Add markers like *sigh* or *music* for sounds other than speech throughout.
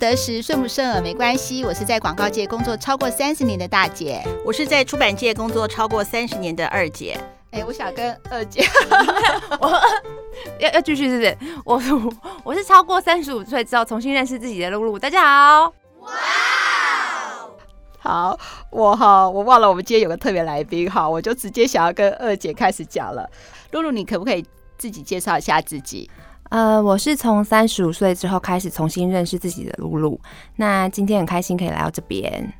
得时，顺不顺耳没关系。我是在广告界工作超过三十年的大姐，我是在出版界工作超过三十年的二姐。哎，我想跟二姐，*laughs* 我要要继续是不是？我我是超过三十五岁之后重新认识自己的露露。大家好，哇，好，我哈，我忘了我们今天有个特别来宾哈，我就直接想要跟二姐开始讲了。露露，你可不可以自己介绍一下自己？呃，我是从三十五岁之后开始重新认识自己的露露。那今天很开心可以来到这边，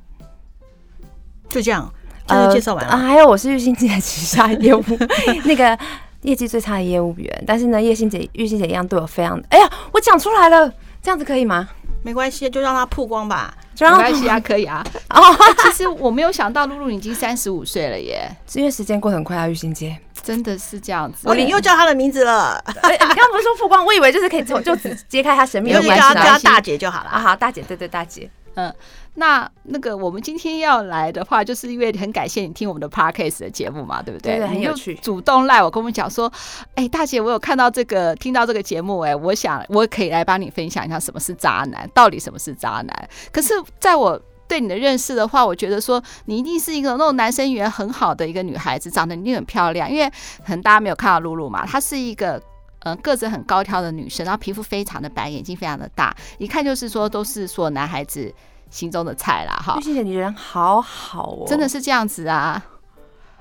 就这样。就，介绍完了啊，还有我是玉欣姐旗下业务 *laughs* 那个业绩最差的业务员，但是呢，叶欣姐、玉欣姐一样对我非常，哎呀，我讲出来了，这样子可以吗？没关系，就让它曝光吧，就让没关系啊，可以啊。*laughs* 哦，其实我没有想到露露已经三十五岁了耶，因为时间过得很快啊，玉欣姐真的是这样子。哦，你又叫她的名字了，*laughs* 你刚刚不是说曝光？我以为就是可以从就只揭开她神秘的关系，就叫她大姐就好了啊。好，大姐，对对，大姐。嗯，那那个我们今天要来的话，就是因为很感谢你听我们的 Podcast 的节目嘛，对不对？对，很有趣。主动赖我跟我们讲说，哎、欸，大姐，我有看到这个，听到这个节目、欸，哎，我想我可以来帮你分享一下什么是渣男，到底什么是渣男。可是，在我对你的认识的话，我觉得说你一定是一个那种男生缘很好的一个女孩子，长得一定很漂亮。因为可能大家没有看到露露嘛，她是一个嗯个子很高挑的女生，然后皮肤非常的白，眼睛非常的大，一看就是说都是说男孩子。心中的菜啦，哈！谢谢你人好好哦，真的是这样子啊？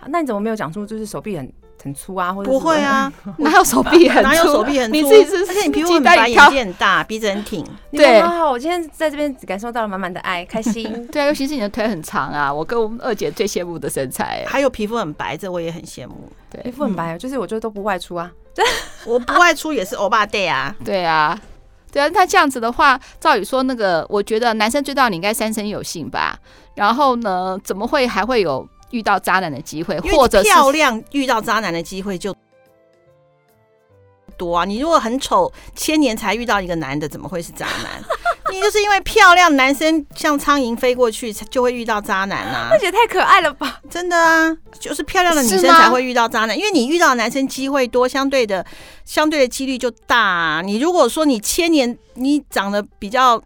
那你怎么没有讲出就是手臂很很粗啊？或者不会啊？*laughs* 哪有手臂很粗？哪有手臂很粗？你自己是，而且你皮肤很白，眼睛很大，鼻子很挺。对，好好，我今天在这边感受到了满满的爱，开心。*laughs* 对啊，尤其是你的腿很长啊，我跟我们二姐最羡慕的身材，还有皮肤很白，这我也很羡慕。对，皮肤很白，就是我觉得都不外出啊，*laughs* 我不外出也是欧巴 day 啊，对啊。对啊，那这样子的话，照理说那个，我觉得男生追到你应该三生有幸吧。然后呢，怎么会还会有遇到渣男的机会？或者漂亮遇到渣男的机会就多啊？你如果很丑，千年才遇到一个男的，怎么会是渣男？*laughs* 你就是因为漂亮，男生像苍蝇飞过去，就会遇到渣男啊！那也太可爱了吧！真的啊，就是漂亮的女生才会遇到渣男，因为你遇到的男生机会多，相对的，相对的几率就大啊。你如果说你千年你长得比较。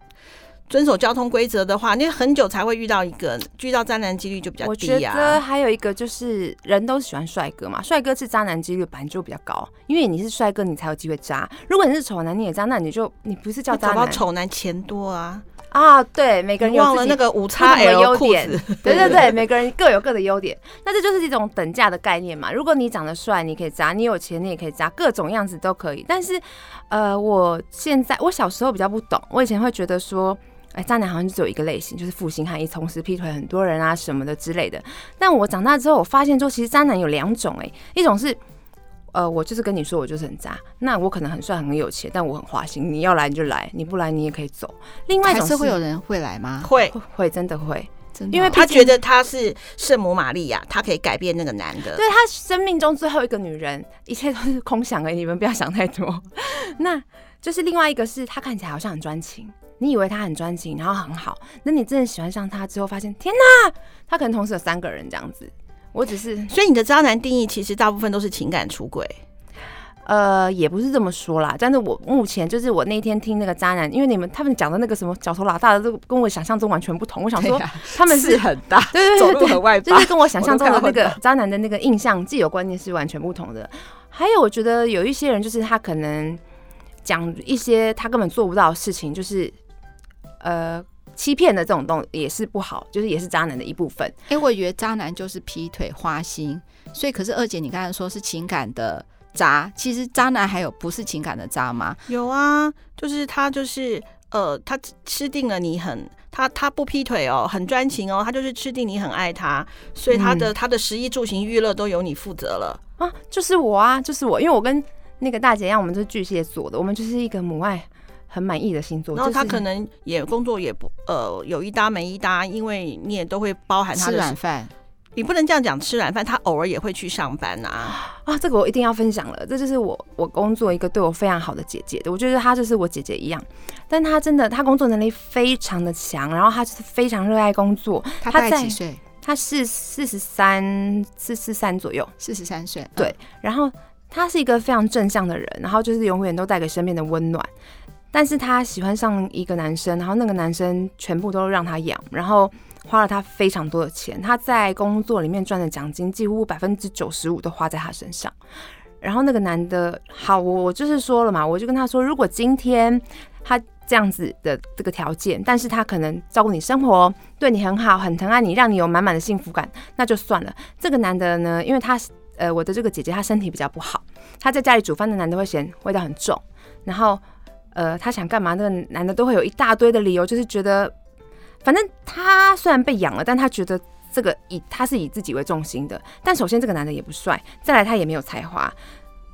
遵守交通规则的话，你很久才会遇到一个，遇到渣男几率就比较低啊。我觉得还有一个就是，人都喜欢帅哥嘛，帅哥是渣男几率本来就比较高，因为你是帅哥，你才有机会渣。如果你是丑男，你也渣，那你就你不是叫渣男。丑男钱多啊啊！对，每个人有忘了那个五叉 L 的 *laughs* 优点，*laughs* 对对对，每个人各有各的优点。那这就是一种等价的概念嘛。如果你长得帅，你可以渣；你有钱，你也可以渣，各种样子都可以。但是，呃，我现在我小时候比较不懂，我以前会觉得说。哎，渣男好像就只有一个类型，就是负心汉，一同时劈腿很多人啊什么的之类的。但我长大之后，我发现说，其实渣男有两种，哎，一种是，呃，我就是跟你说，我就是很渣，那我可能很帅很有钱，但我很花心，你要来你就来，你不来你也可以走。另外一种是，是会有人会来吗？会会真的会，真的，因为他觉得他是圣母玛利亚，他可以改变那个男的。对，他生命中最后一个女人，一切都是空想而已，你们不要想太多。*laughs* 那就是另外一个是他看起来好像很专情。你以为他很专情，然后很好，那你真的喜欢上他之后，发现天哪，他可能同时有三个人这样子。我只是，*laughs* 所以你的渣男定义其实大部分都是情感出轨。呃，也不是这么说啦，但是我目前就是我那天听那个渣男，因为你们他们讲的那个什么脚头老大的，都跟我想象中完全不同。我想说他们是，是很大，*laughs* 对对对，对，走路很外，就是跟我想象中的那个渣男的那个印象、既有观念是完全不同的。还有，我觉得有一些人就是他可能讲一些他根本做不到的事情，就是。呃，欺骗的这种东西也是不好，就是也是渣男的一部分。哎、欸，我以为渣男就是劈腿花心，所以可是二姐，你刚才说是情感的渣，其实渣男还有不是情感的渣吗？有啊，就是他就是呃，他吃定了你很，他他不劈腿哦，很专情哦，他就是吃定你很爱他，所以他的、嗯、他的食衣住行娱乐都由你负责了啊，就是我啊，就是我，因为我跟那个大姐一样，我们是巨蟹座的，我们就是一个母爱。很满意的星座，然后他可能也工作也不呃有一搭没一搭，因为你也都会包含他的吃软饭，你不能这样讲吃软饭，他偶尔也会去上班呐啊，啊，这个我一定要分享了，这就是我我工作一个对我非常好的姐姐的，我觉得她就是我姐姐一样，但她真的她工作能力非常的强，然后她就是非常热爱工作，她大概几岁？她是四十三四十三左右，四十三岁，对，然后她是一个非常正向的人，然后就是永远都带给身边的温暖。但是他喜欢上一个男生，然后那个男生全部都让他养，然后花了他非常多的钱。他在工作里面赚的奖金几乎百分之九十五都花在他身上。然后那个男的，好，我我就是说了嘛，我就跟他说，如果今天他这样子的这个条件，但是他可能照顾你生活，对你很好，很疼爱你，让你有满满的幸福感，那就算了。这个男的呢，因为他呃，我的这个姐姐她身体比较不好，他在家里煮饭的男的会嫌味道很重，然后呃，他想干嘛，那个男的都会有一大堆的理由，就是觉得反正他虽然被养了，但他觉得这个以他是以自己为重心的。但首先这个男的也不帅，再来他也没有才华，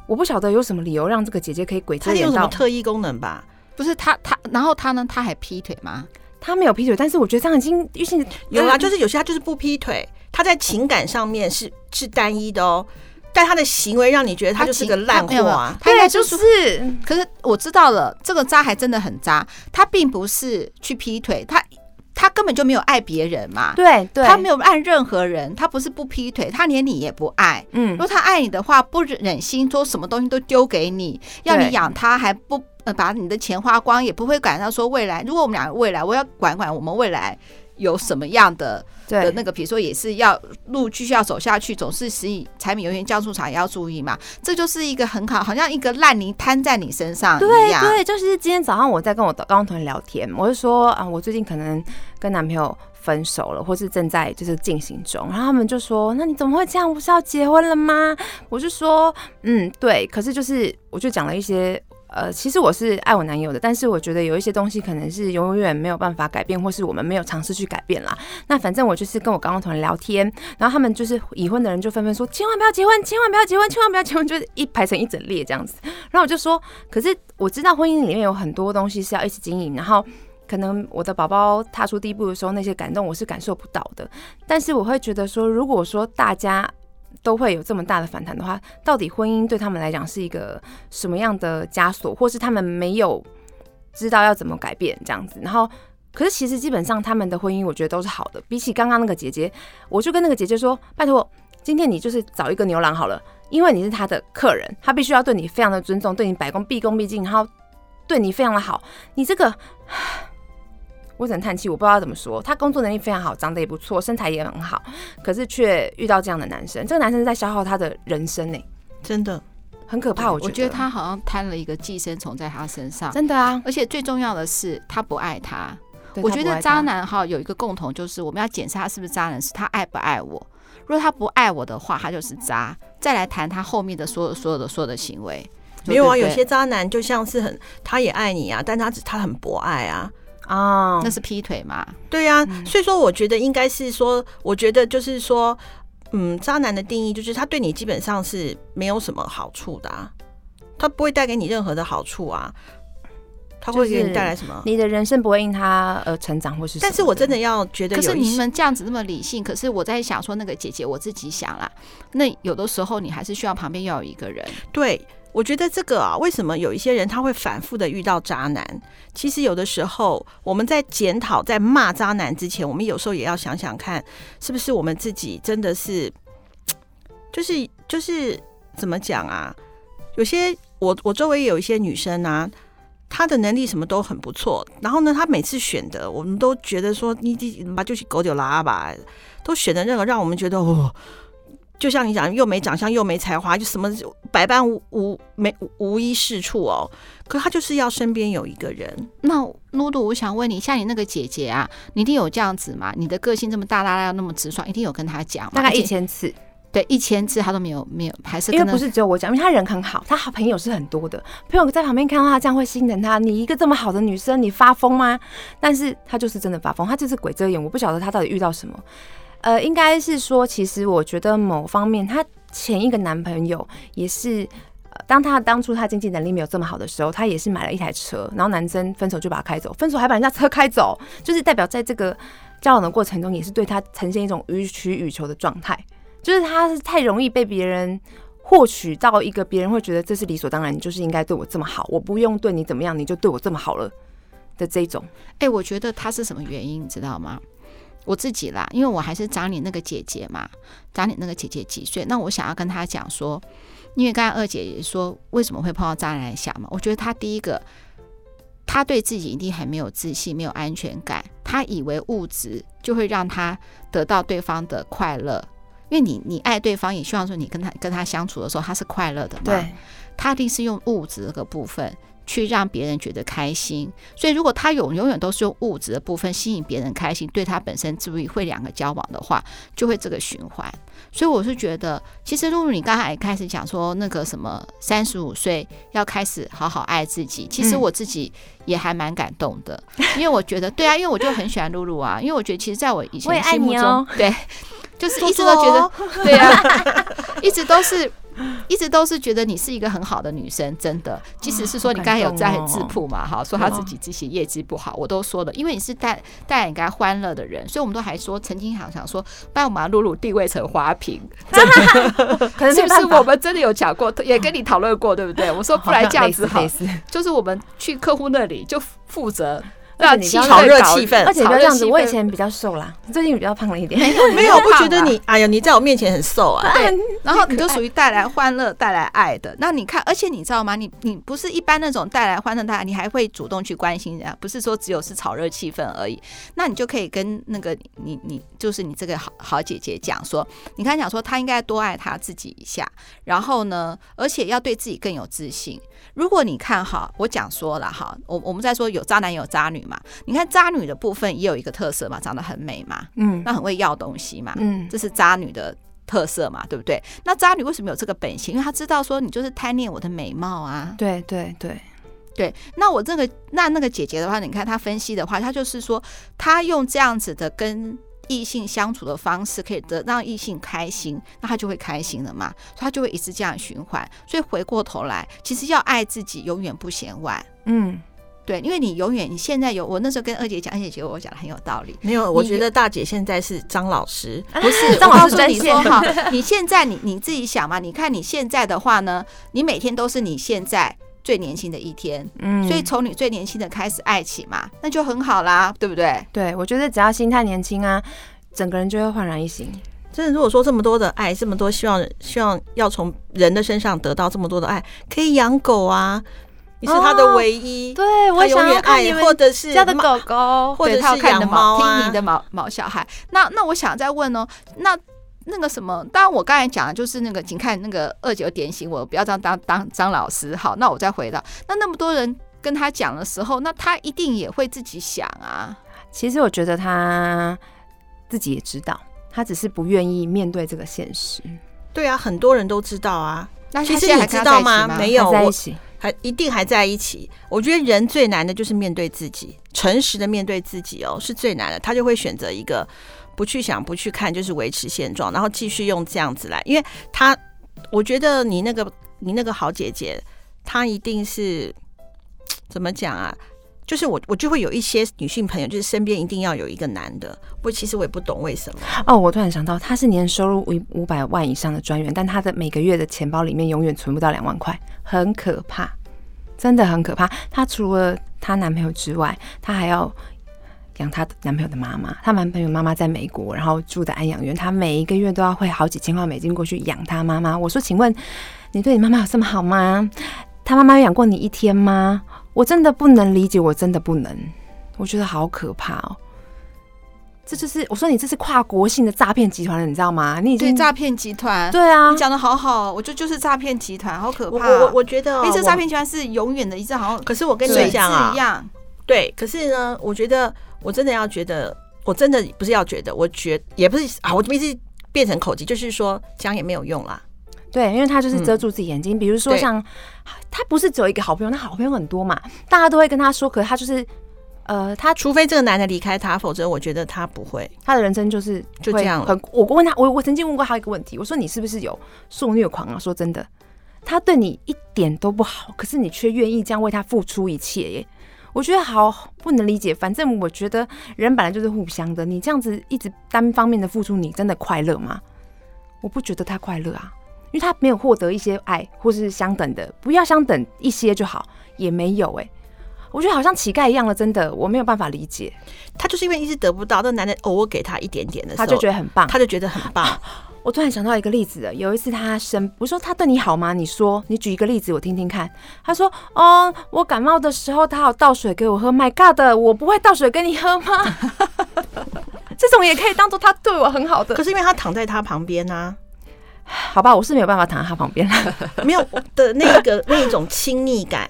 我不晓得有什么理由让这个姐姐可以鬼遮眼。他有什么特异功能吧？不是他他，然后他呢？他还劈腿吗？他没有劈腿，但是我觉得这样已经遇性有啊，就是有些他就是不劈腿，他在情感上面是是单一的哦，但他的行为让你觉得他就是个烂货啊。他对，就是。可是我知道了，这个渣还真的很渣。他并不是去劈腿，他他根本就没有爱别人嘛。对对，他没有爱任何人，他不是不劈腿，他连你也不爱。嗯，如果他爱你的话，不忍心说什么东西都丢给你，要你养他还不。把你的钱花光，也不会管到说未来。如果我们俩未来，我要管管我们未来有什么样的的那个，比如说也是要路继续要走下去，总是食以柴米油盐酱醋茶也要注意嘛。这就是一个很好，好像一个烂泥摊在你身上一样。对对，就是今天早上我在跟我的高中同学聊天，我就说啊，我最近可能跟男朋友分手了，或是正在就是进行中。然后他们就说，那你怎么会这样？不是要结婚了吗？我就说，嗯，对。可是就是我就讲了一些。呃，其实我是爱我男友的，但是我觉得有一些东西可能是永远没有办法改变，或是我们没有尝试去改变啦。那反正我就是跟我高中同学聊天，然后他们就是已婚的人就纷纷说，千万不要结婚，千万不要结婚，千万不要结婚，就是一排成一整列这样子。然后我就说，可是我知道婚姻里面有很多东西是要一起经营，然后可能我的宝宝踏出第一步的时候，那些感动我是感受不到的。但是我会觉得说，如果说大家。都会有这么大的反弹的话，到底婚姻对他们来讲是一个什么样的枷锁，或是他们没有知道要怎么改变这样子？然后，可是其实基本上他们的婚姻，我觉得都是好的。比起刚刚那个姐姐，我就跟那个姐姐说：“拜托，今天你就是找一个牛郎好了，因为你是他的客人，他必须要对你非常的尊重，对你百恭毕恭毕敬，然后对你非常的好。你这个。”我只能叹气，我不知道怎么说。他工作能力非常好，长得也不错，身材也很好，可是却遇到这样的男生。这个男生在消耗他的人生呢、欸，真的很可怕。我觉得，我觉得他好像摊了一个寄生虫在他身上，真的啊！而且最重要的是，他不爱他。我觉得渣男哈有一个共同，就是我们要检查他是不是渣男，是他爱不爱我。如果他不爱我的话，他就是渣。再来谈他后面的所有、所有的、所有的行为。没有啊，有些渣男就像是很，他也爱你啊，但他只他很博爱啊。哦，oh, 那是劈腿嘛？对呀、啊，嗯、所以说我觉得应该是说，我觉得就是说，嗯，渣男的定义就是他对你基本上是没有什么好处的、啊，他不会带给你任何的好处啊，他会给你带来什么？你的人生不会因他而成长，或是？但是我真的要觉得，可是你们这样子那么理性，可是我在想说，那个姐姐，我自己想啦，那有的时候你还是需要旁边要有一个人，对。我觉得这个啊，为什么有一些人他会反复的遇到渣男？其实有的时候我们在检讨、在骂渣男之前，我们有时候也要想想看，是不是我们自己真的是，就是就是怎么讲啊？有些我我周围有一些女生啊，她的能力什么都很不错，然后呢，她每次选的，我们都觉得说你你妈就是狗丢拉吧，都选的那个让我们觉得哦。就像你讲，又没长相，又没才华，就什么百般无无没无一是处哦。可他就是要身边有一个人。那露露，我想问你，像你那个姐姐啊，你一定有这样子吗？你的个性这么大大大，那么直爽，一定有跟他讲吗？大概一千次，对，一千次他都没有没有，还是因为不是只有我讲，因为他人很好，他好朋友是很多的，朋友在旁边看到他这样会心疼他。你一个这么好的女生，你发疯吗？但是他就是真的发疯，他就是鬼遮眼，我不晓得他到底遇到什么。呃，应该是说，其实我觉得某方面，她前一个男朋友也是，当他当初他经济能力没有这么好的时候，他也是买了一台车，然后男生分手就把他开走，分手还把人家车开走，就是代表在这个交往的过程中，也是对他呈现一种予取予求的状态，就是他是太容易被别人获取到一个别人会觉得这是理所当然，你就是应该对我这么好，我不用对你怎么样，你就对我这么好了的这种。哎，我觉得他是什么原因，你知道吗？我自己啦，因为我还是长你那个姐姐嘛，长你那个姐姐几岁？那我想要跟她讲说，因为刚才二姐也说为什么会碰到渣男来想嘛，我觉得她第一个，她对自己一定很没有自信，没有安全感。她以为物质就会让她得到对方的快乐，因为你你爱对方，也希望说你跟他跟他相处的时候他是快乐的嘛。对，他一定是用物质这个部分。去让别人觉得开心，所以如果他永永远都是用物质的部分吸引别人开心，对他本身注意会两个交往的话，就会这个循环。所以我是觉得，其实露露你刚才开始讲说那个什么三十五岁要开始好好爱自己，其实我自己也还蛮感动的，嗯、因为我觉得对啊，因为我就很喜欢露露啊，因为我觉得其实在我以前心目中，哦、对，就是一直都觉得，对啊，一直都是。*laughs* 一直都是觉得你是一个很好的女生，真的。即使是说你刚才有在质朴嘛，哈，说他自己这些业绩不好，我都说了，因为你是带带人家欢乐的人，所以我们都还说曾经想想说，把我们露露定位成花瓶，*laughs* 真的，可是不是我们真的有讲过，也跟你讨论过，对不对？我说不然这样子好，就是我们去客户那里就负责。让气炒热气氛，而且不要这样子。我以前比较瘦啦，最近比较胖了一点。没有，*laughs* 我不觉得你，哎呀，你在我面前很瘦啊。对，然后你就属于带来欢乐、带来爱的。那你看，而且你知道吗？你你不是一般那种带来欢乐、带来，你还会主动去关心人家，不是说只有是炒热气氛而已。那你就可以跟那个你你就是你这个好好姐姐讲说，你看讲说她应该多爱她自己一下，然后呢，而且要对自己更有自信。如果你看哈，我讲说了哈，我我们在说有渣男有渣女嘛，你看渣女的部分也有一个特色嘛，长得很美嘛，嗯，那很会要东西嘛，嗯，这是渣女的特色嘛，对不对？那渣女为什么有这个本性？因为她知道说你就是贪恋我的美貌啊，对对对对。那我这个那那个姐姐的话，你看她分析的话，她就是说她用这样子的跟。异性相处的方式可以得让异性开心，那她就会开心了嘛，所以他就会一直这样循环。所以回过头来，其实要爱自己永远不嫌晚。嗯，对，因为你永远你现在有我那时候跟二姐讲，二姐觉得我讲的很有道理。没有，我觉得大姐现在是张老师，不是 *laughs* 张老师。你说哈，你现在你你自己想嘛，你看你现在的话呢，你每天都是你现在。最年轻的一天，嗯，所以从你最年轻的开始爱起嘛，那就很好啦，对不对？对，我觉得只要心态年轻啊，整个人就会焕然一新。真的，如果说这么多的爱，这么多希望，希望要从人的身上得到这么多的爱，可以养狗啊，你是他的唯一，哦、对我永远爱，或者是家的狗狗，或者是养猫啊，听你的毛毛小孩。那那我想再问哦，那。那个什么，当然我刚才讲的就是那个，请看那个二九点醒我，不要这样当当张老师。好，那我再回到那那么多人跟他讲的时候，那他一定也会自己想啊。其实我觉得他自己也知道，他只是不愿意面对这个现实。对啊，很多人都知道啊。那其实你知道吗？没有在一起，还一定还在一起。我觉得人最难的就是面对自己，诚实的面对自己哦，是最难的。他就会选择一个。不去想，不去看，就是维持现状，然后继续用这样子来。因为他，我觉得你那个你那个好姐姐，她一定是怎么讲啊？就是我我就会有一些女性朋友，就是身边一定要有一个男的。不，其实我也不懂为什么。哦，我突然想到，他是年收入五五百万以上的专员，但他的每个月的钱包里面永远存不到两万块，很可怕，真的很可怕。她除了她男朋友之外，她还要。养她男朋友的妈妈，她男朋友妈妈在美国，然后住在安养院，她每一个月都要汇好几千块美金过去养她妈妈。我说，请问你对你妈妈有这么好吗？她妈妈有养过你一天吗？我真的不能理解，我真的不能，我觉得好可怕哦。这就是我说你这是跨国性的诈骗集团了，你知道吗？你已经诈骗集团，对啊，你讲的好好，我觉得就是诈骗集团，好可怕。我我，我觉得、哦，因为这诈骗集团是永远的，一直好像，可是我跟你讲啊，一样，对，可是呢，我觉得。我真的要觉得，我真的不是要觉得，我觉也不是啊，我这边是变成口技，就是说讲也没有用啦。对，因为他就是遮住自己眼睛，嗯、比如说像他不是只有一个好朋友，他好朋友很多嘛，大家都会跟他说，可是他就是呃，他除非这个男的离开他，否则我觉得他不会，他的人生就是就这样了。我问他，我我曾经问过他一个问题，我说你是不是有受虐狂啊？说真的，他对你一点都不好，可是你却愿意这样为他付出一切耶。我觉得好不能理解，反正我觉得人本来就是互相的。你这样子一直单方面的付出，你真的快乐吗？我不觉得他快乐啊，因为他没有获得一些爱或是相等的，不要相等一些就好，也没有哎、欸。我觉得好像乞丐一样了，真的我没有办法理解。他就是因为一直得不到，那男的偶尔给他一点点的时候，他就觉得很棒，他就觉得很棒。*laughs* 我突然想到一个例子了。有一次他生，我说他对你好吗？你说，你举一个例子我听听看。他说：“哦，我感冒的时候，他有倒水给我喝。My God，我不会倒水给你喝吗？*laughs* 这种也可以当做他对我很好的。可是因为他躺在他旁边呢、啊。好吧，我是没有办法躺在他旁边了 *laughs* 没有的那个 *laughs* 那一种亲密感，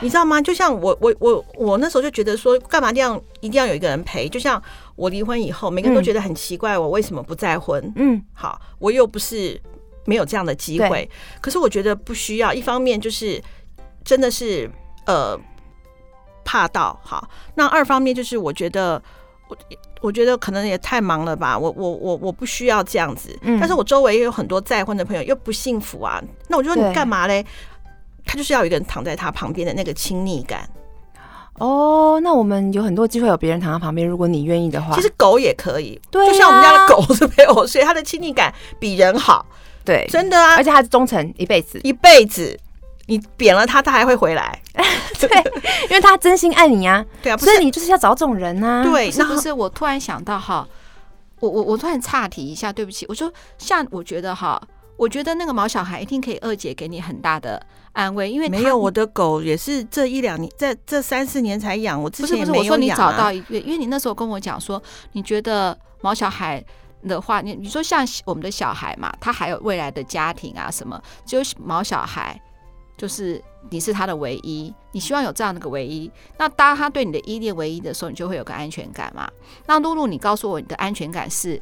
你知道吗？就像我我我我那时候就觉得说，干嘛这样一定要有一个人陪？就像。我离婚以后，每个人都觉得很奇怪，我为什么不再婚？嗯，好，我又不是没有这样的机会。可是我觉得不需要。一方面就是真的是呃怕到好，那二方面就是我觉得我我觉得可能也太忙了吧。我我我我不需要这样子。嗯，但是我周围也有很多再婚的朋友又不幸福啊。那我就说你干嘛嘞？他就是要有一个人躺在他旁边的那个亲密感。哦，oh, 那我们有很多机会有别人躺在旁边，如果你愿意的话，其实狗也可以，对啊，就像我们家的狗是陪我睡，它的亲密感比人好，对，真的啊，而且它是忠诚一辈子，一辈子，你贬了他，他还会回来，*laughs* 对，因为他真心爱你啊，对啊，所以你就是要找这种人啊，对，是不是我突然想到哈，我我我突然岔题一下，对不起，我说像我觉得哈。我觉得那个毛小孩一定可以二姐给你很大的安慰，因为没有我的狗也是这一两年，在这三四年才养。我之前不是，我说你找到一个，因为你那时候跟我讲说，你觉得毛小孩的话，你你说像我们的小孩嘛，他还有未来的家庭啊什么，只有毛小孩就是你是他的唯一，你希望有这样的个唯一。那当他对你的依恋唯一的时候，你就会有个安全感嘛。那露露，你告诉我你的安全感是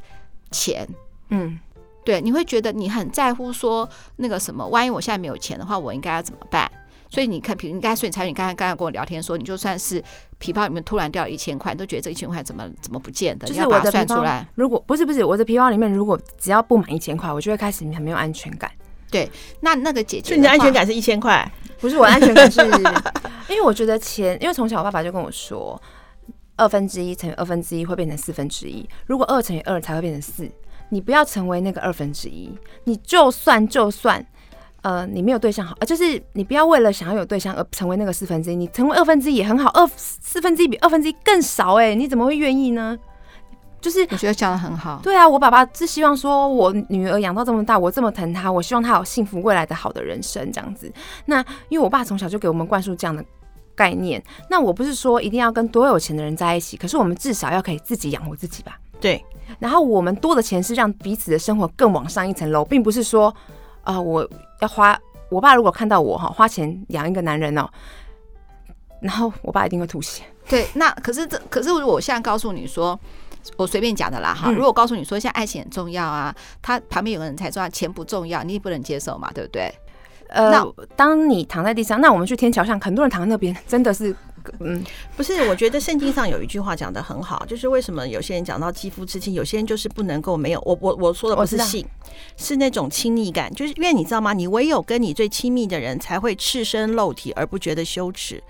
钱，嗯。对，你会觉得你很在乎说那个什么，万一我现在没有钱的话，我应该要怎么办？所以你看，比如你刚才说，你才你刚才刚才跟我聊天说，你就算是皮包里面突然掉了一千块，你都觉得这一千块怎么怎么不见的？就是我的算出来，如果不是不是我的皮包里面，如果只要不满一千块，我就会开始很没有安全感。对，那那个姐姐，你的安全感是一千块，不是我的安全感是，*laughs* 因为我觉得钱，因为从小我爸爸就跟我说，二分之一乘以二分之一会变成四分之一，如果二乘以二才会变成四。你不要成为那个二分之一，你就算就算，呃，你没有对象好，呃，就是你不要为了想要有对象而成为那个四分之一，你成为二分之一也很好，二四分之一比二分之一更少，欸，哎，你怎么会愿意呢？就是我觉得讲的很好，对啊，我爸爸是希望说我女儿养到这么大，我这么疼她，我希望她有幸福未来的好的人生这样子。那因为我爸从小就给我们灌输这样的概念，那我不是说一定要跟多有钱的人在一起，可是我们至少要可以自己养活自己吧？对。然后我们多的钱是让彼此的生活更往上一层楼，并不是说，啊、呃，我要花。我爸如果看到我哈花钱养一个男人哦，然后我爸一定会吐血。对，那可是这可是我现在告诉你说，我随便讲的啦哈。嗯、如果告诉你说，现在爱情很重要啊，他旁边有个人才重要，钱不重要，你也不能接受嘛，对不对？呃，那当你躺在地上，那我们去天桥上，很多人躺在那边，真的是。嗯，不是，我觉得圣经上有一句话讲的很好，就是为什么有些人讲到肌肤之亲，有些人就是不能够没有。我我我说的不是性，是那种亲密感，就是因为你知道吗？你唯有跟你最亲密的人才会赤身露体而不觉得羞耻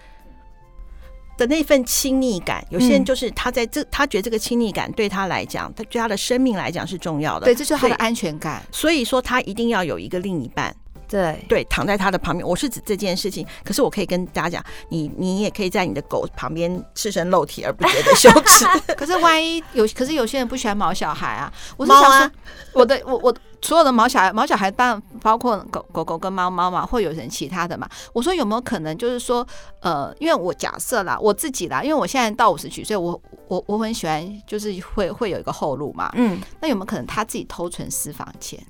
的那份亲密感。有些人就是他在这，他觉得这个亲密感对他来讲，他对他的生命来讲是重要的。对，这就是他的安全感。所以说，他一定要有一个另一半。对对，躺在他的旁边，我是指这件事情。可是我可以跟大家讲，你你也可以在你的狗旁边赤身露体而不觉得羞耻。*laughs* 可是万一有，可是有些人不喜欢毛小孩啊。我是想说，啊、我的我我所有的毛小孩，毛小孩当然包括狗狗狗跟猫猫嘛，会有人其他的嘛。我说有没有可能就是说，呃，因为我假设啦，我自己啦，因为我现在到五十几岁，我我我很喜欢，就是会会有一个后路嘛。嗯，那有没有可能他自己偷存私房钱？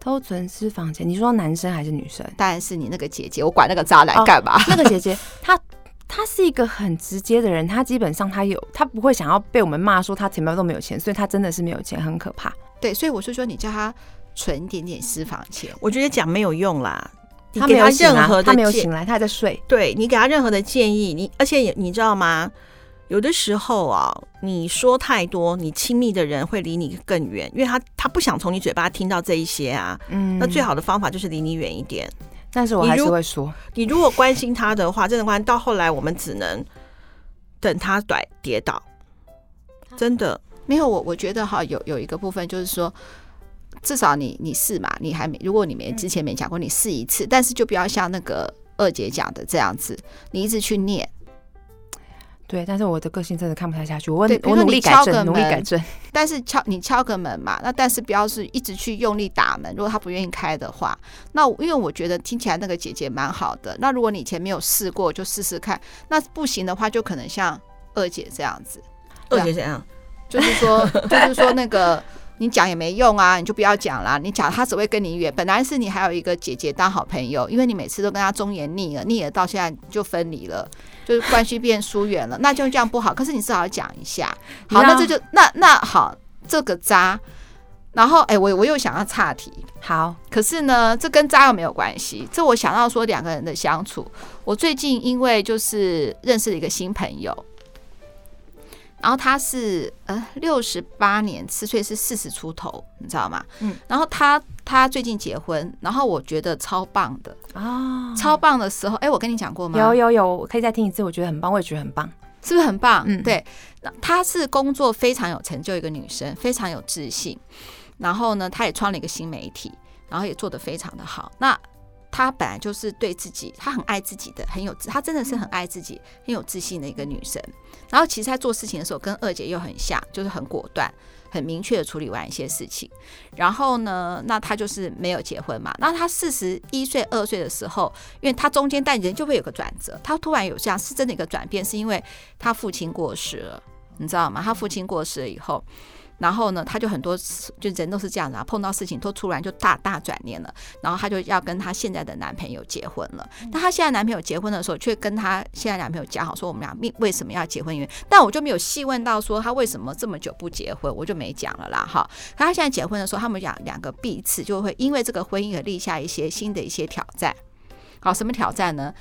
偷存私房钱，你说男生还是女生？当然是你那个姐姐，我管那个渣男干嘛？哦、那个姐姐，她她是一个很直接的人，她基本上她有，她不会想要被我们骂说她钱包都没有钱，所以她真的是没有钱，很可怕。对，所以我是说，你叫她存一点点私房钱，我觉得讲没有用啦。他没有任何的，他没有醒来，他还在睡。对，你给他任何的建议，你而且你知道吗？有的时候啊，你说太多，你亲密的人会离你更远，因为他他不想从你嘴巴听到这一些啊。嗯，那最好的方法就是离你远一点。但是我还是会说，你如果关心他的话，真的关到后来，我们只能等他跌跌倒。真的没有我，我觉得哈，有有一个部分就是说，至少你你试嘛，你还没，如果你没之前没讲过，你试一次，但是就不要像那个二姐讲的这样子，你一直去念。对，但是我的个性真的看不太下去。我我努力改正，努力改正。但是敲你敲个门嘛，那但是不要是一直去用力打门。如果他不愿意开的话，那因为我觉得听起来那个姐姐蛮好的。那如果你以前没有试过，就试试看。那不行的话，就可能像二姐这样子。二姐怎样？就是说，就是说那个。你讲也没用啊，你就不要讲啦。你讲他只会跟你远。本来是你还有一个姐姐当好朋友，因为你每次都跟他忠言逆耳，逆耳到现在就分离了，就是关系变疏远了。那就这样不好。可是你至少要讲一下。好，那这就那那好，这个渣。然后哎，我我又想要岔题。好，可是呢，这跟渣又没有关系。这我想到说两个人的相处。我最近因为就是认识了一个新朋友。然后他是呃六十八年次，所以是四十出头，你知道吗？嗯。然后他他最近结婚，然后我觉得超棒的啊，超棒的时候，哎，我跟你讲过吗？有有有，我可以再听一次，我觉得很棒，我也觉得很棒，是不是很棒？嗯，对。她是工作非常有成就一个女生，非常有自信。然后呢，她也创了一个新媒体，然后也做得非常的好。那她本来就是对自己，她很爱自己的，很有自，她真的是很爱自己，很有自信的一个女生。然后其实，在做事情的时候，跟二姐又很像，就是很果断、很明确的处理完一些事情。然后呢，那她就是没有结婚嘛。那她四十一岁、二岁的时候，因为她中间但人就会有个转折，她突然有这样是真的一个转变，是因为她父亲过世了，你知道吗？她父亲过世了以后。然后呢，他就很多就人都是这样子啊，碰到事情都突然就大大转念了。然后他就要跟他现在的男朋友结婚了。但他现在男朋友结婚的时候，却跟他现在男朋友讲好说，我们俩为什么要结婚？因为但我就没有细问到说他为什么这么久不结婚，我就没讲了啦。哈，可他现在结婚的时候，他们讲两个彼此就会因为这个婚姻而立下一些新的一些挑战。好，什么挑战呢？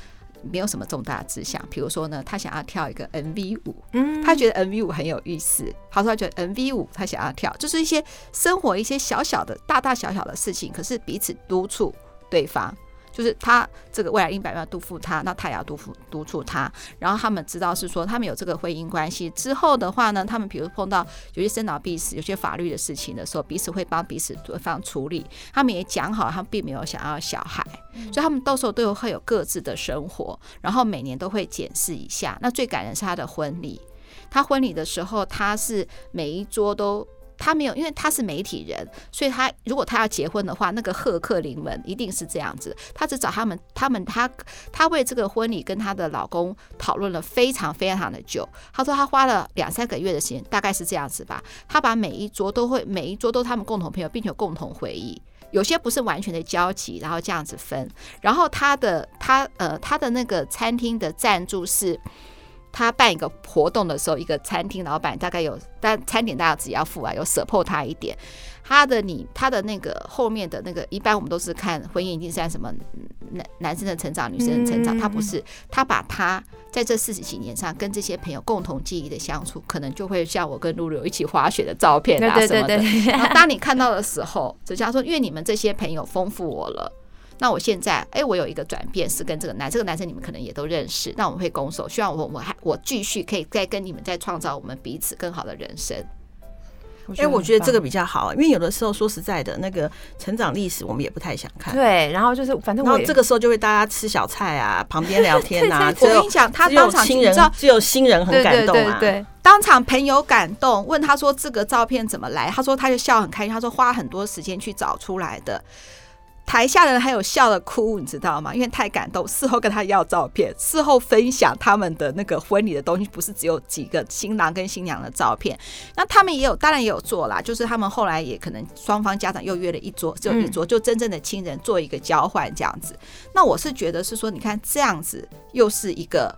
没有什么重大的志向，比如说呢，他想要跳一个 MV 舞，嗯，他觉得 MV 舞很有意思，他说他觉得 MV 舞他想要跳，就是一些生活一些小小的、大大小小的事情，可是彼此督促对方。就是他这个未来一百万督促他，那他也要督促督促他。然后他们知道是说，他们有这个婚姻关系之后的话呢，他们比如碰到有些生老病死、有些法律的事情的时候，彼此会帮彼此对方处理。他们也讲好，他们并没有想要小孩，所以他们到时候都有会有各自的生活，然后每年都会检视一下。那最感人是他的婚礼，他婚礼的时候，他是每一桌都。他没有，因为他是媒体人，所以他如果他要结婚的话，那个贺客临门一定是这样子。他只找他们，他们他他为这个婚礼跟他的老公讨论了非常非常的久。他说他花了两三个月的时间，大概是这样子吧。他把每一桌都会，每一桌都他们共同朋友，并且有共同回忆，有些不是完全的交集，然后这样子分。然后他的他呃他的那个餐厅的赞助是。他办一个活动的时候，一个餐厅老板大概有，但餐点大家自己要付啊，有 support 他一点。他的你，他的那个后面的那个，一般我们都是看婚姻一定是按什么男男生的成长，女生的成长。他不是，他把他在这四十几年上跟这些朋友共同记忆的相处，可能就会像我跟露露一起滑雪的照片啊什么的。然后当你看到的时候，就这样说，因为你们这些朋友丰富我了。那我现在，哎，我有一个转变是跟这个男，这个男生你们可能也都认识。那我们会拱手，希望我我还我继续可以再跟你们再创造我们彼此更好的人生。哎，我觉得这个比较好，因为有的时候说实在的，那个成长历史我们也不太想看。对，然后就是反正我，然后这个时候就会大家吃小菜啊，旁边聊 *laughs* 天啊。我跟你讲，他当场亲人只有新人很感动啊。对，当场朋友感动，问他说这个照片怎么来？他说他就笑很开心，他说花很多时间去找出来的。台下的人还有笑的哭，你知道吗？因为太感动。事后跟他要照片，*laughs* 事后分享他们的那个婚礼的东西，不是只有几个新郎跟新娘的照片。那他们也有，当然也有做啦，就是他们后来也可能双方家长又约了一桌，只有一桌，就真正的亲人做一个交换这样子。那我是觉得是说，你看这样子又是一个。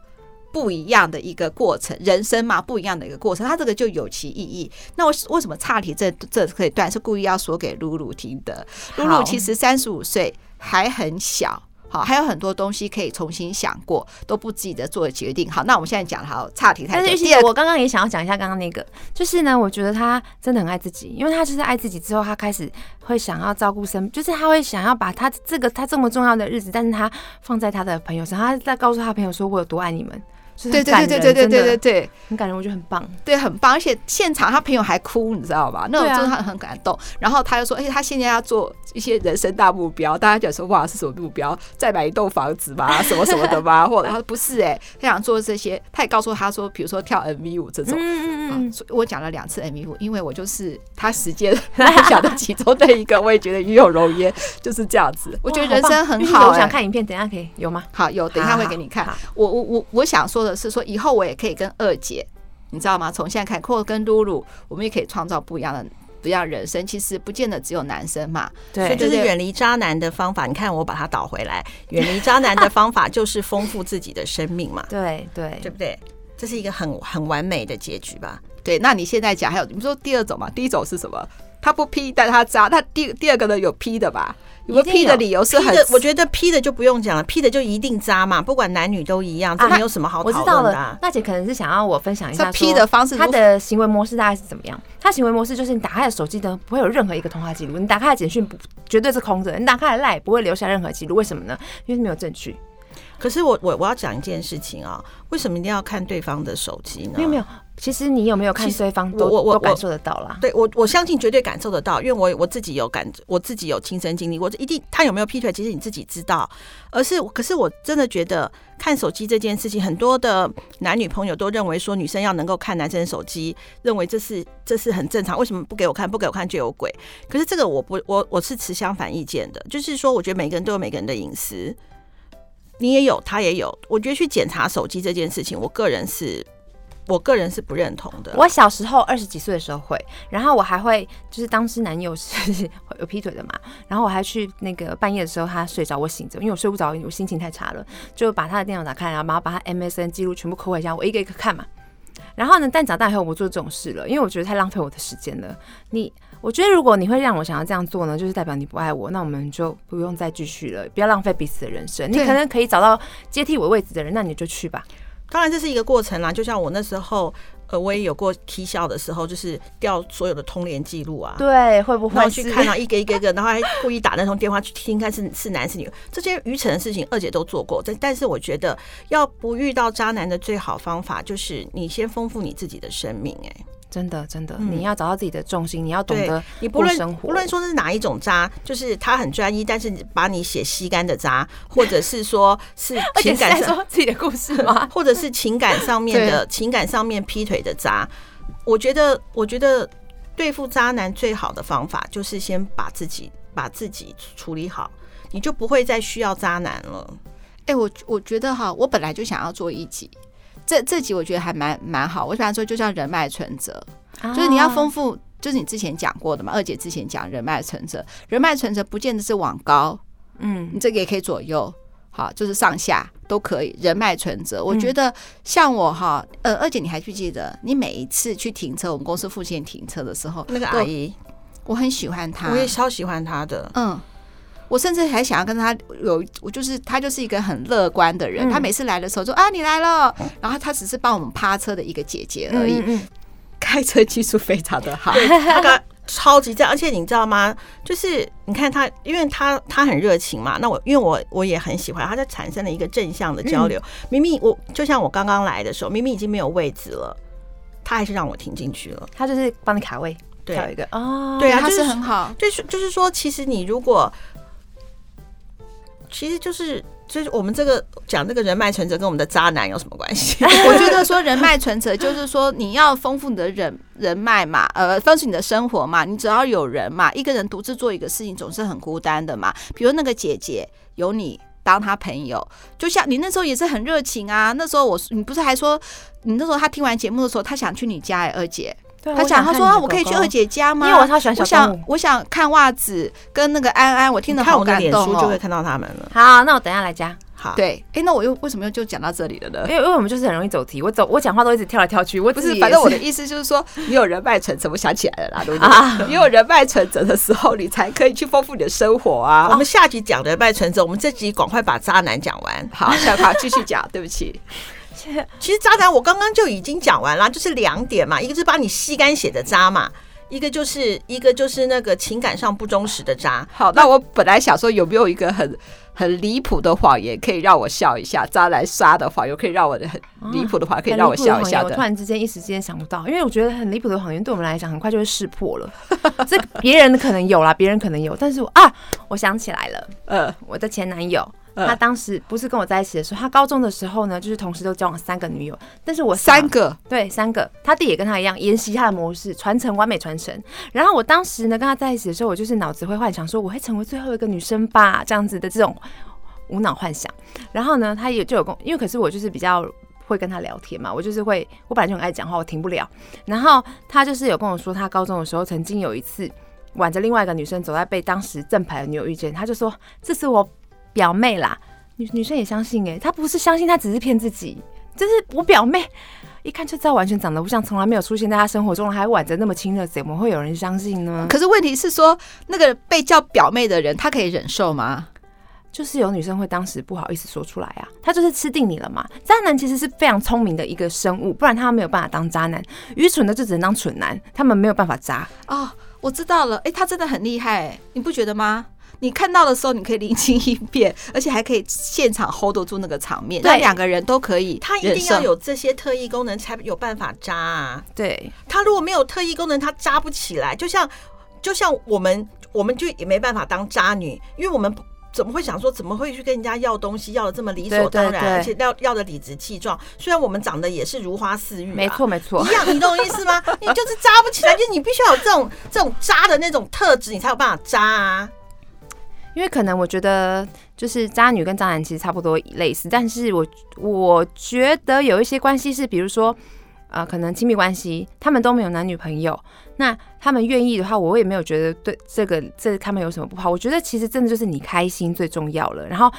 不一样的一个过程，人生嘛，不一样的一个过程，它这个就有其意义。那我为什么岔题这？这这可以断，是故意要说给露露听的。露露其实三十五岁还很小，好，还有很多东西可以重新想过，都不记得做决定。好，那我们现在讲好差题太多。但是玉我刚刚也想要讲一下刚刚那个，就是呢，我觉得他真的很爱自己，因为他就是爱自己之后，他开始会想要照顾身，就是他会想要把他这个他这么重要的日子，但是他放在他的朋友身上，他在告诉他朋友说我有多爱你们。就是对对对对对对对对对，很感人，我觉得很棒，对，很棒。而且现场他朋友还哭，你知道吧？那种就是他很感动。啊、然后他又说，而且他现在要做一些人生大目标，大家讲说哇，是什么目标？再买一栋房子吧，什么什么的吧？或者他说不是哎、欸，他想做这些。他也告诉他说，比如说跳 MV 舞这种。嗯嗯嗯。所以我讲了两次 MV 舞，因为我就是他时间 *laughs* 想的其中的一个，我也觉得与有荣焉，就是这样子。我觉得人生很好、欸。我想看影片，等一下可以有吗？好，有，等一下会给你看。我我我我想说的是，说以后我也可以跟二姐，你知道吗？从现在开始，或跟露露，我们也可以创造不一样的不一样的人生。其实不见得只有男生嘛，对，所以就是远离渣男的方法。你看，我把它倒回来，远离渣男的方法就是丰富自己的生命嘛。*laughs* 对对，对不对？这是一个很很完美的结局吧？对。那你现在讲还有，你们说第二种嘛？第一种是什么？他不批，但他渣。他第第二个呢？有批的吧？有没有劈的理由是很？我觉得批的就不用讲了，批的就一定渣嘛，不管男女都一样，这没有什么好讨论的、啊。我知道了，大姐可能是想要我分享一下批的方式，他的行为模式大概是怎么样？他行为模式就是你打开的手机呢，不会有任何一个通话记录，你打开的简讯不绝对是空着，你打开的赖不会留下任何记录，为什么呢？因为没有证据。可是我我我要讲一件事情啊，为什么一定要看对方的手机呢？没有没有。其实你有没有看对方都，我我都感受得到啦。对我我相信绝对感受得到，因为我我自己有感，我自己有亲身经历。我一定他有没有劈腿，其实你自己知道。而是可是我真的觉得看手机这件事情，很多的男女朋友都认为说女生要能够看男生手机，认为这是这是很正常。为什么不给我看？不给我看就有鬼。可是这个我不我我是持相反意见的，就是说我觉得每个人都有每个人的隐私，你也有，他也有。我觉得去检查手机这件事情，我个人是。我个人是不认同的。我小时候二十几岁的时候会，然后我还会就是当时男友是有劈腿的嘛，然后我还去那个半夜的时候他睡着我醒着，因为我睡不着，我心情太差了，就把他的电脑打开，然后把他 MSN 记录全部抠回家，我一个一个看嘛。然后呢，但长大以后我不做这种事了，因为我觉得太浪费我的时间了。你，我觉得如果你会让我想要这样做呢，就是代表你不爱我，那我们就不用再继续了，不要浪费彼此的人生。你可能可以找到接替我位置的人，那你就去吧。当然这是一个过程啦，就像我那时候，呃，我也有过踢笑的时候，就是调所有的通联记录啊，对，会不会去看到一个一个一个，然后还故意打那通电话去听看是是男是女，这些愚蠢的事情，二姐都做过。但但是我觉得，要不遇到渣男的最好方法，就是你先丰富你自己的生命，哎。真的，真的，你要找到自己的重心，嗯、你要懂得你不论不论说是哪一种渣，就是他很专一，但是把你写吸干的渣，或者是说是 *laughs* 情感上说自己的故事吗？*laughs* 或者是情感上面的情感上面劈腿的渣，我觉得，我觉得对付渣男最好的方法就是先把自己把自己处理好，你就不会再需要渣男了。哎、欸，我我觉得哈，我本来就想要做一集。这这集我觉得还蛮蛮好，我喜欢说就像人脉存折，就是你要丰富，就是你之前讲过的嘛。二姐之前讲人脉存折，人脉存折不见得是往高，嗯，你这个也可以左右，好，就是上下都可以。人脉存折，我觉得像我哈，呃，二姐你还记不记得，你每一次去停车，我们公司附近停车的时候，那个阿姨，我很喜欢她，我也超喜欢她的，嗯。我甚至还想要跟他有，我就是他就是一个很乐观的人。他每次来的时候说啊，你来了，然后他只是帮我们趴车的一个姐姐而已。*laughs* 开车技术非常的好，那个 *laughs* 超级赞。而且你知道吗？就是你看他，因为他他很热情嘛。那我因为我我也很喜欢，他就产生了一个正向的交流。明明我就像我刚刚来的时候，明明已经没有位置了，他还是让我停进去了。他就是帮你卡位，对，一个哦，对啊，他是很好。就是就是说，其实你如果。其实就是就是我们这个讲这个人脉存折跟我们的渣男有什么关系？*laughs* *laughs* 我觉得说人脉存折就是说你要丰富你的人人脉嘛，呃，丰富你的生活嘛。你只要有人嘛，一个人独自做一个事情总是很孤单的嘛。比如那个姐姐有你当她朋友，就像你那时候也是很热情啊。那时候我你不是还说你那时候他听完节目的时候，他想去你家哎，二姐。他讲，他说啊，我可以去二姐家吗？因为我超喜欢小。我想，我想看袜子跟那个安安，我听得好感动哦。就会看到他们了。好，那我等下来家。好，对，哎，那我又为什么又就讲到这里了呢？因为因为我们就是很容易走题，我走我讲话都一直跳来跳去。我不是，反正我的意思就是说，*laughs* 你有人脉存折，我想起来了啦，对不对？你有人脉存折的时候，你才可以去丰富你的生活啊。我们下集讲人脉存折，我们这集赶快把渣男讲完。好，下好继续讲。对不起。其实渣男我刚刚就已经讲完了，就是两点嘛，一个是把你吸干血的渣嘛，一个就是一个就是那个情感上不忠实的渣。好，那我本来想说有没有一个很很离谱的谎言可以让我笑一下，渣男杀的谎言可以让我的很离谱的谎可以让我笑一下的。我突然之间一时之间想不到，因为我觉得很离谱的谎言对我们来讲很快就会识破了。这别人可能有啦，别人可能有，但是我啊，我想起来了，呃，我的前男友。他当时不是跟我在一起的时候，他高中的时候呢，就是同时都交往三个女友，但是我三个对三个，他弟也跟他一样沿袭他的模式，传承完美传承。然后我当时呢跟他在一起的时候，我就是脑子会幻想说我会成为最后一个女生吧，这样子的这种无脑幻想。然后呢，他也就有跟，因为可是我就是比较会跟他聊天嘛，我就是会，我本来就很爱讲话，我停不了。然后他就是有跟我说，他高中的时候曾经有一次挽着另外一个女生走在被当时正牌的女友遇见，他就说这是我。表妹啦，女女生也相信哎、欸，她不是相信，她只是骗自己。就是我表妹，一看就知道完全长得不像，从来没有出现在她生活中，还挽着那么亲热，怎么会有人相信呢？可是问题是说，那个被叫表妹的人，她可以忍受吗？就是有女生会当时不好意思说出来啊，她就是吃定你了嘛。渣男其实是非常聪明的一个生物，不然他没有办法当渣男。愚蠢的就只能当蠢男，他们没有办法渣。哦，我知道了，哎、欸，他真的很厉害，你不觉得吗？你看到的时候，你可以临机应变，而且还可以现场 hold 得住那个场面。对，两个人都可以。他一定要有这些特异功能，才有办法扎啊。对，他如果没有特异功能，他扎不起来。就像，就像我们，我们就也没办法当渣女，因为我们怎么会想说，怎么会去跟人家要东西，要的这么理所当然，而且要要的理直气壮。虽然我们长得也是如花似玉，啊，没错没错，一样，你懂我意思吗？*laughs* 你就是扎不起来，就是你必须要有这种这种渣的那种特质，你才有办法扎啊。因为可能我觉得就是渣女跟渣男其实差不多类似，但是我我觉得有一些关系是，比如说，呃，可能亲密关系，他们都没有男女朋友，那他们愿意的话，我也没有觉得对这个这他们有什么不好。我觉得其实真的就是你开心最重要了，然后。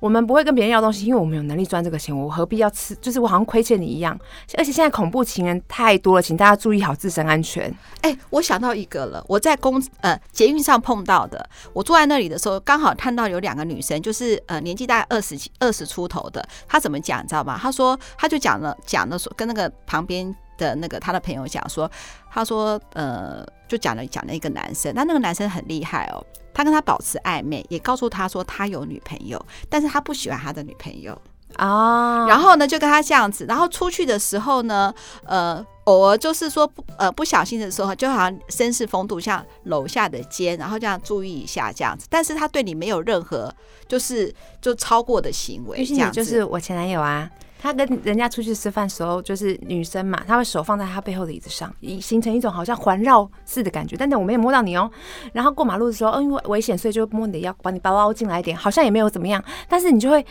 我们不会跟别人要东西，因为我们有能力赚这个钱，我何必要吃？就是我好像亏欠你一样。而且现在恐怖情人太多了，请大家注意好自身安全。哎、我想到一个了，我在公呃捷运上碰到的，我坐在那里的时候，刚好看到有两个女生，就是呃年纪大概二十几、二十出头的。她怎么讲，你知道吗？她说，她就讲了，讲了说，跟那个旁边的那个她的朋友讲说，她说呃，就讲了讲了一个男生，那那个男生很厉害哦。他跟他保持暧昧，也告诉他说他有女朋友，但是他不喜欢他的女朋友啊。然后呢，就跟他这样子，然后出去的时候呢，呃，偶尔就是说不呃不小心的时候，就好像绅士风度，像楼下的肩，然后这样注意一下这样子。但是他对你没有任何就是就超过的行为，这样子。就是我前男友啊。他跟人家出去吃饭的时候，就是女生嘛，他会手放在他背后的椅子上，以形成一种好像环绕式的感觉。但是我没有摸到你哦。然后过马路的时候，嗯，因为危险，所以就摸你的腰，把你包包进来一点，好像也没有怎么样。但是你就会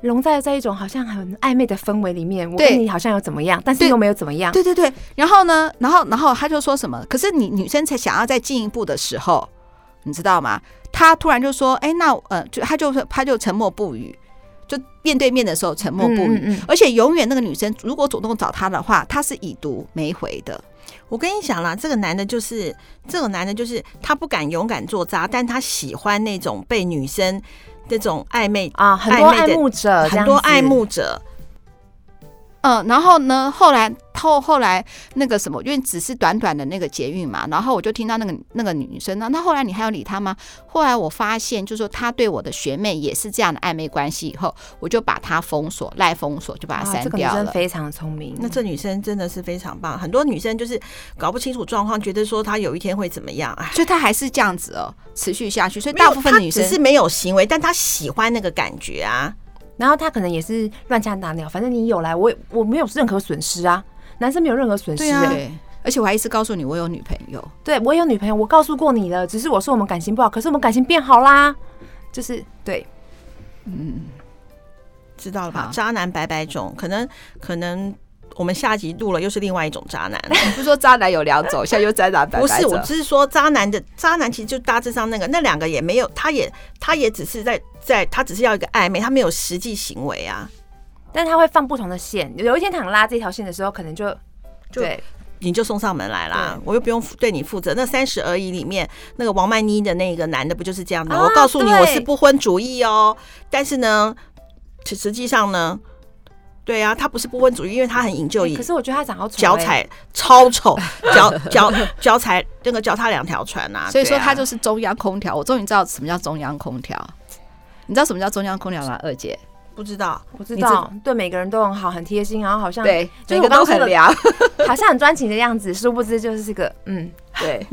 融在在一种好像很暧昧的氛围里面。我跟你好像有怎么样，但是又没有怎么样。对对对。然后呢，然后然后他就说什么？可是你女生才想要再进一步的时候，你知道吗？他突然就说：“哎，那呃，就他就他就沉默不语。”就面对面的时候沉默不语，嗯嗯嗯，而且永远那个女生如果主动找他的话，他是已读没回的。我跟你讲啦，这个男的就是这个男的，就是他不敢勇敢做渣，但他喜欢那种被女生那种暧昧啊，很多爱慕者，很多爱慕者。嗯，然后呢，后来后后来那个什么，因为只是短短的那个捷运嘛，然后我就听到那个那个女生呢，那后来你还要理他吗？后来我发现，就是说他对我的学妹也是这样的暧昧关系，以后我就把他封锁，赖封锁，就把他删掉了。这个女生非常聪明，那这女生真的是非常棒。很多女生就是搞不清楚状况，觉得说她有一天会怎么样，哎，所以她还是这样子哦，持续下去。所以大部分女生只是没有行为，但她喜欢那个感觉啊。然后他可能也是乱枪打鸟，反正你有来，我我没有任何损失啊，男生没有任何损失，对啊，而且我还一直告诉你我有女朋友，对我有女朋友，我告诉过你了，只是我说我们感情不好，可是我们感情变好啦，就是对，嗯，知道了吧？渣男百百种，可能可能。我们下集录了，又是另外一种渣男。*laughs* 你不是说渣男有两种，现在又渣男？不是，我只是说渣男的渣男其实就大致上那个，那两个也没有，他也他也只是在在，他只是要一个暧昧，他没有实际行为啊。但他会放不同的线，有一天他想拉这条线的时候，可能就就你就送上门来啦，我又不用对你负责。那三十而已里面那个王曼妮的那个男的不就是这样的？我告诉你，我是不婚主义哦，但是呢，实际上呢。对啊，他不是不婚主义，因为他很引咎以。可是我觉得他长好丑，脚踩超丑，脚 *laughs* 脚脚踩那个脚踏两条船呐。所以说他就是中央空调。我终于知道什么叫中央空调。你知道什么叫中央空调吗？二姐不知道，不知道。对每个人都很好，很贴心，然后好像对每个都很凉，*laughs* 好像很专情的样子，殊不知就是这个嗯，*laughs* 对，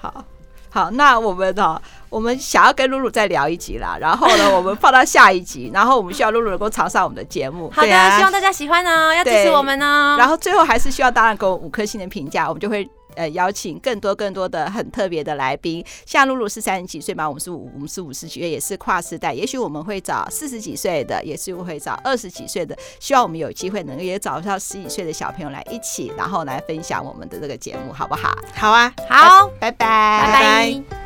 好。好，那我们呢？我们想要跟露露再聊一集啦，然后呢，我们放到下一集，然后我们需要露露能够常上我们的节目。好的，啊、希望大家喜欢哦，要支持我们哦。然后最后还是需要大家给我五颗星的评价，我们就会。呃，邀请更多更多的很特别的来宾，像露露是三十几岁嘛，我们是五我们是五十几岁，也是跨世代。也许我们会找四十几岁的，也是会找二十几岁的。希望我们有机会能够也找到十几岁的小朋友来一起，然后来分享我们的这个节目，好不好？好啊，好，拜拜，拜拜。拜拜。